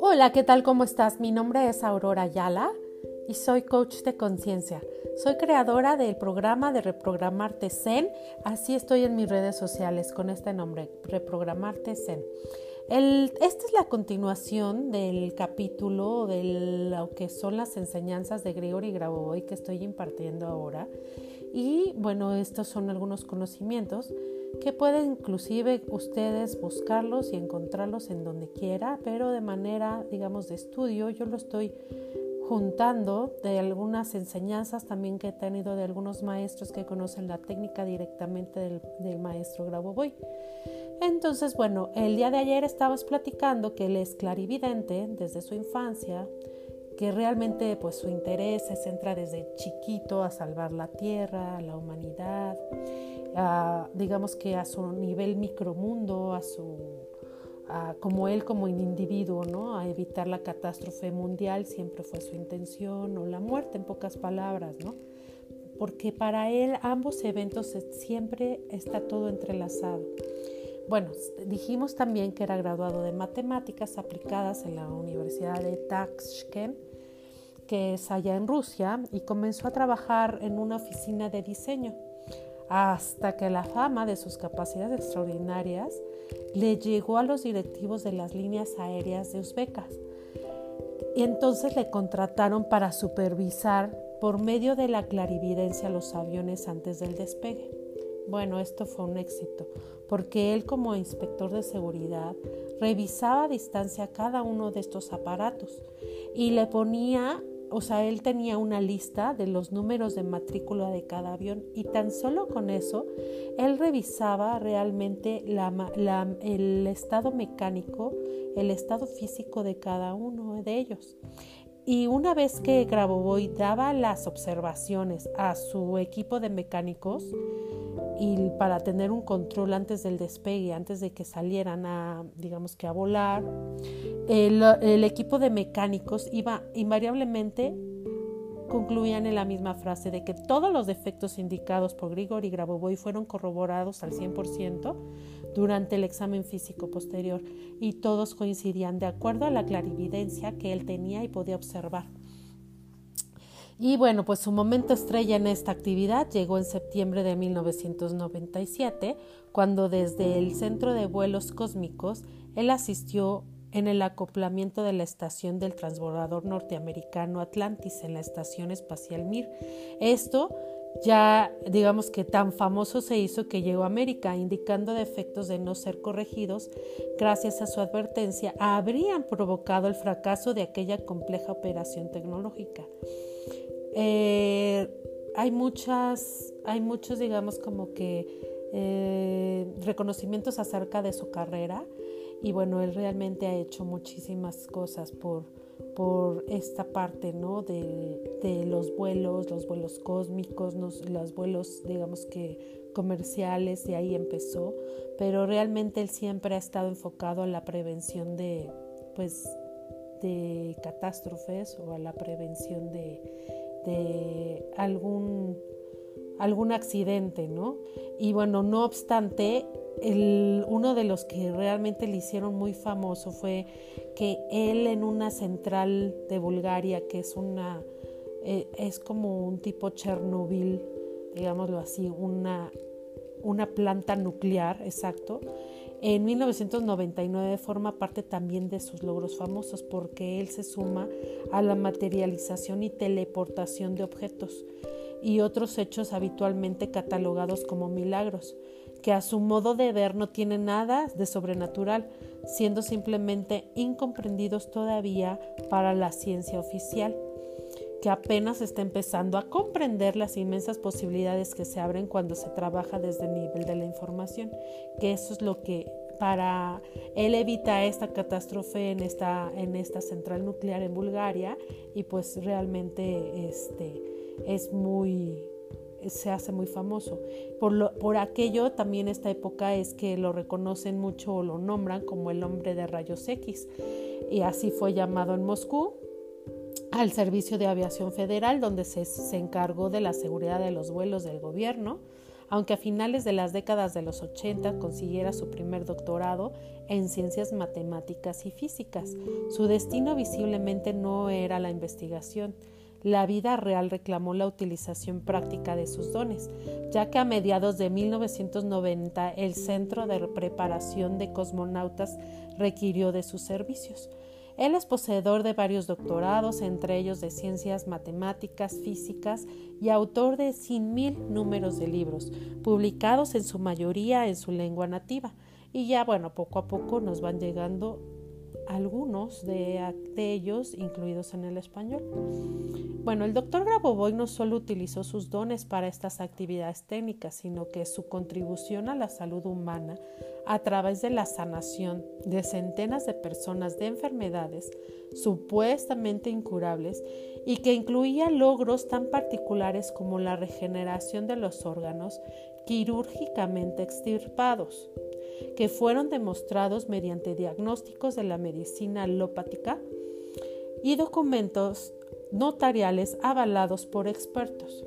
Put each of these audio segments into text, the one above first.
Hola, ¿qué tal? ¿Cómo estás? Mi nombre es Aurora Ayala y soy coach de conciencia. Soy creadora del programa de Reprogramarte Zen. Así estoy en mis redes sociales con este nombre, Reprogramarte Zen. esta es la continuación del capítulo de lo que son las enseñanzas de Gregory Grabovoi que estoy impartiendo ahora. Y bueno, estos son algunos conocimientos que pueden inclusive ustedes buscarlos y encontrarlos en donde quiera, pero de manera, digamos, de estudio. Yo lo estoy juntando de algunas enseñanzas también que he tenido de algunos maestros que conocen la técnica directamente del, del maestro Grabovoi. Entonces, bueno, el día de ayer estabas platicando que él es clarividente desde su infancia, que realmente pues su interés se centra desde chiquito a salvar la tierra, a la humanidad, digamos que a su nivel micromundo, a su como él como individuo, ¿no? A evitar la catástrofe mundial siempre fue su intención o la muerte en pocas palabras, ¿no? Porque para él ambos eventos siempre está todo entrelazado. Bueno, dijimos también que era graduado de matemáticas aplicadas en la Universidad de Tashkent, que es allá en Rusia, y comenzó a trabajar en una oficina de diseño, hasta que la fama de sus capacidades extraordinarias le llegó a los directivos de las líneas aéreas de Uzbekas. Y entonces le contrataron para supervisar por medio de la clarividencia los aviones antes del despegue. Bueno, esto fue un éxito, porque él como inspector de seguridad revisaba a distancia cada uno de estos aparatos y le ponía, o sea, él tenía una lista de los números de matrícula de cada avión y tan solo con eso, él revisaba realmente el estado mecánico, el estado físico de cada uno de ellos. Y una vez que Grabovoi daba las observaciones a su equipo de mecánicos, y para tener un control antes del despegue, antes de que salieran a, digamos que a volar, el, equipo de mecánicos iba invariablemente concluían en la misma frase de que todos los defectos indicados por Grigori Grabovoi fueron corroborados al 100% durante el examen físico posterior y todos coincidían de acuerdo a la clarividencia que él tenía y podía observar. Y bueno, pues su momento estrella en esta actividad llegó en septiembre de 1997, cuando desde el Centro de Vuelos Cósmicos él asistió en el acoplamiento de la estación del transbordador norteamericano Atlantis en la Estación Espacial Mir. Esto ya digamos que tan famoso se hizo que llegó a América, indicando defectos de no ser corregidos gracias a su advertencia, habrían provocado el fracaso de aquella compleja operación tecnológica. Eh, hay muchas, hay muchos, digamos, como que eh, reconocimientos acerca de su carrera y bueno, él realmente ha hecho muchísimas cosas por, por esta parte, ¿no? De, de los vuelos, los vuelos cósmicos, los vuelos, digamos que comerciales, y ahí empezó, pero realmente él siempre ha estado enfocado a la prevención de, pues, de catástrofes o a la prevención de, de algún, algún accidente, ¿no? Y bueno, no obstante, el, uno de los que realmente le hicieron muy famoso fue que él en una central de Bulgaria, que es una, eh, es como un tipo Chernobyl, digámoslo así, una, una planta nuclear, exacto, en 1999 forma parte también de sus logros famosos porque él se suma a la materialización y teleportación de objetos y otros hechos habitualmente catalogados como milagros, que a su modo de ver no tienen nada de sobrenatural, siendo simplemente incomprendidos todavía para la ciencia oficial que apenas está empezando a comprender las inmensas posibilidades que se abren cuando se trabaja desde el nivel de la información, que eso es lo que para él evita esta catástrofe en esta, en esta central nuclear en Bulgaria. Y pues realmente este, es muy se hace muy famoso. Por, lo, por aquello también esta época es que lo reconocen mucho o lo nombran como el hombre de rayos X. Y así fue llamado en Moscú al Servicio de Aviación Federal, donde se, se, encargó de la seguridad de los vuelos del gobierno, aunque a finales de las décadas de los 80 consiguiera su primer doctorado en ciencias matemáticas y físicas. Su destino visiblemente no era la investigación. La vida real reclamó la utilización práctica de sus dones, ya que a mediados de 1990 el Centro de Preparación de Cosmonautas requirió de sus servicios. Él es poseedor de varios doctorados, entre ellos de ciencias matemáticas, físicas y autor de cien mil números de libros, publicados en su mayoría en su lengua nativa. Y ya, bueno, poco a poco nos van llegando algunos de, ellos incluidos en el español. Bueno, el doctor Grabovoi no solo utilizó sus dones para estas actividades técnicas, sino que su contribución a la salud humana a través de la sanación de centenas de personas de enfermedades supuestamente incurables y que incluía logros tan particulares como la regeneración de los órganos quirúrgicamente extirpados, que fueron demostrados mediante diagnósticos de la medicina alopática y documentos notariales avalados por expertos.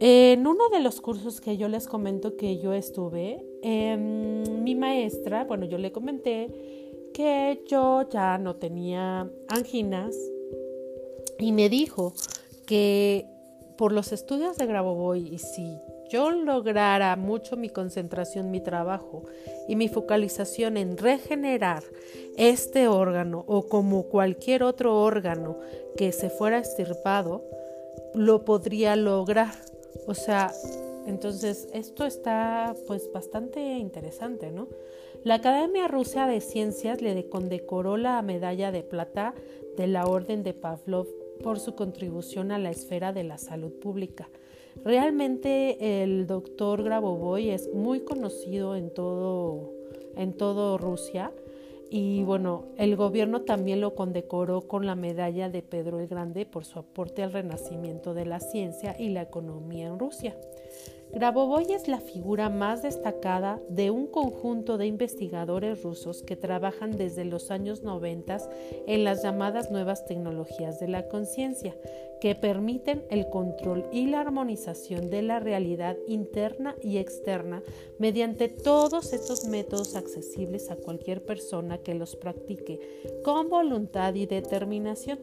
En uno de los cursos que yo les comento que yo estuve, em, mi maestra, bueno, yo le comenté que yo ya no tenía anginas y me dijo que por los estudios de Grabovoi y si yo lograra mucho mi concentración, mi trabajo y mi focalización en regenerar este órgano o como cualquier otro órgano que se fuera estirpado, lo podría lograr. O sea, entonces esto está pues bastante interesante, ¿no? La Academia Rusa de Ciencias le condecoró la medalla de plata de la Orden de Pavlov por su contribución a la esfera de la salud pública. Realmente el doctor Grabovoi es muy conocido en todo, en todo Rusia y bueno, el gobierno también lo condecoró con la medalla de Pedro el Grande por su aporte al renacimiento de la ciencia y la economía en Rusia. Grabovoi es la figura más destacada de un conjunto de investigadores rusos que trabajan desde los años 90 en las llamadas nuevas tecnologías de la conciencia, que permiten el control y la armonización de la realidad interna y externa mediante todos estos métodos accesibles a cualquier persona que los practique con voluntad y determinación.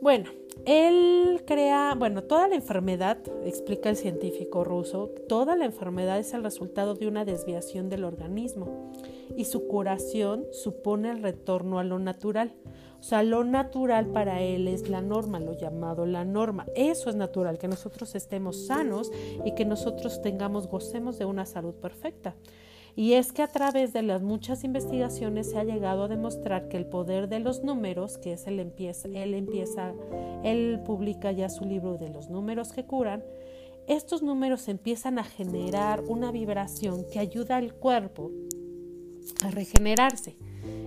Bueno, él crea, bueno, toda la enfermedad, explica el científico ruso, toda la enfermedad es el resultado de una desviación del organismo y su curación supone el retorno a lo natural. O sea, lo natural para él es la norma, lo llamado la norma. Eso es natural, que nosotros estemos sanos y que nosotros tengamos, gocemos de una salud perfecta. Y es que a través de las muchas investigaciones se ha llegado a demostrar que el poder de los números, que es el empieza, él empieza, él publica ya su libro de los números que curan, estos números empiezan a generar una vibración que ayuda al cuerpo a regenerarse.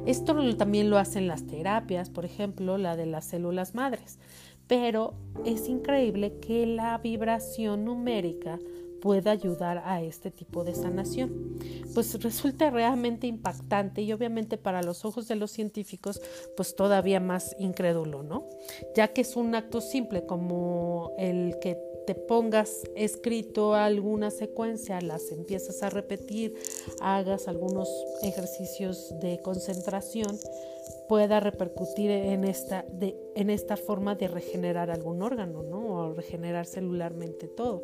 Esto también lo hacen las terapias, por ejemplo, la de las células madres. Pero es increíble que la vibración numérica pueda ayudar a este tipo de sanación. Pues resulta realmente impactante y obviamente para los ojos de los científicos pues todavía más incrédulo, ¿no? Ya que es un acto simple como el que te pongas escrito alguna secuencia, las empiezas a repetir, hagas algunos ejercicios de concentración, pueda repercutir en esta, en esta forma de regenerar algún órgano, ¿no? O regenerar celularmente todo.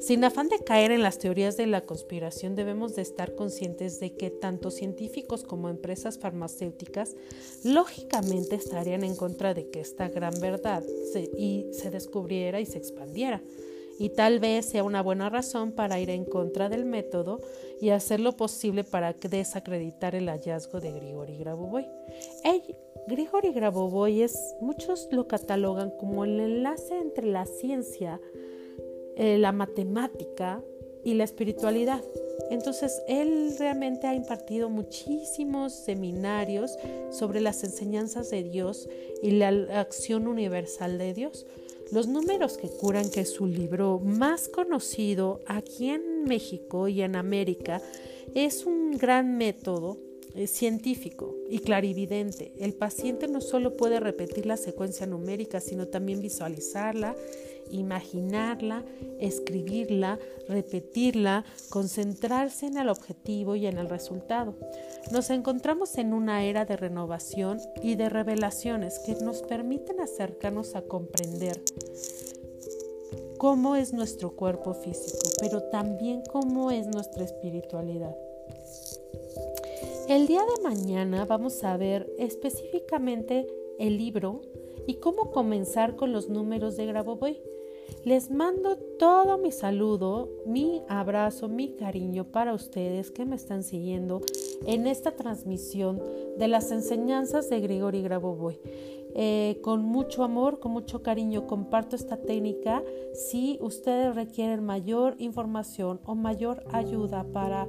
Sin afán de caer en las teorías de la conspiración, debemos de estar conscientes de que tanto científicos como empresas farmacéuticas lógicamente estarían en contra de que esta gran verdad y se descubriera y se expandiera y tal vez sea una buena razón para ir en contra del método y hacer lo posible para desacreditar el hallazgo de Grigori Grabovoi. Grigori Grabovoi es, muchos lo catalogan como el enlace entre la ciencia, eh, la matemática y la espiritualidad. Entonces, él realmente ha impartido muchísimos seminarios sobre las enseñanzas de Dios y la acción universal de Dios. Los números que curan, que es su libro más conocido aquí en México y en América, es un gran método científico y clarividente. El paciente no solo puede repetir la secuencia numérica, sino también visualizarla imaginarla, escribirla, repetirla, concentrarse en el objetivo y en el resultado. Nos encontramos en una era de renovación y de revelaciones que nos permiten acercarnos a comprender cómo es nuestro cuerpo físico, pero también cómo es nuestra espiritualidad. El día de mañana vamos a ver específicamente el libro y cómo comenzar con los números de Grabovoi. Les mando todo mi saludo, mi abrazo, mi cariño para ustedes que me están siguiendo en esta transmisión de las enseñanzas de Grigori Grabovoi. Eh, con mucho amor, con mucho cariño comparto esta técnica si ustedes requieren mayor información o mayor ayuda para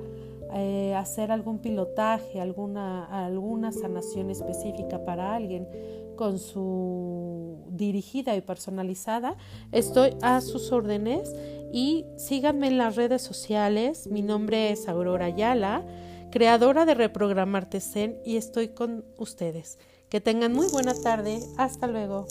eh, hacer algún pilotaje, alguna, alguna sanación específica para alguien con su dirigida y personalizada, estoy a sus órdenes y síganme en las redes sociales. Mi nombre es Aurora Ayala, creadora de Reprogramarte Zen y estoy con ustedes. Que tengan muy buena tarde. Hasta luego.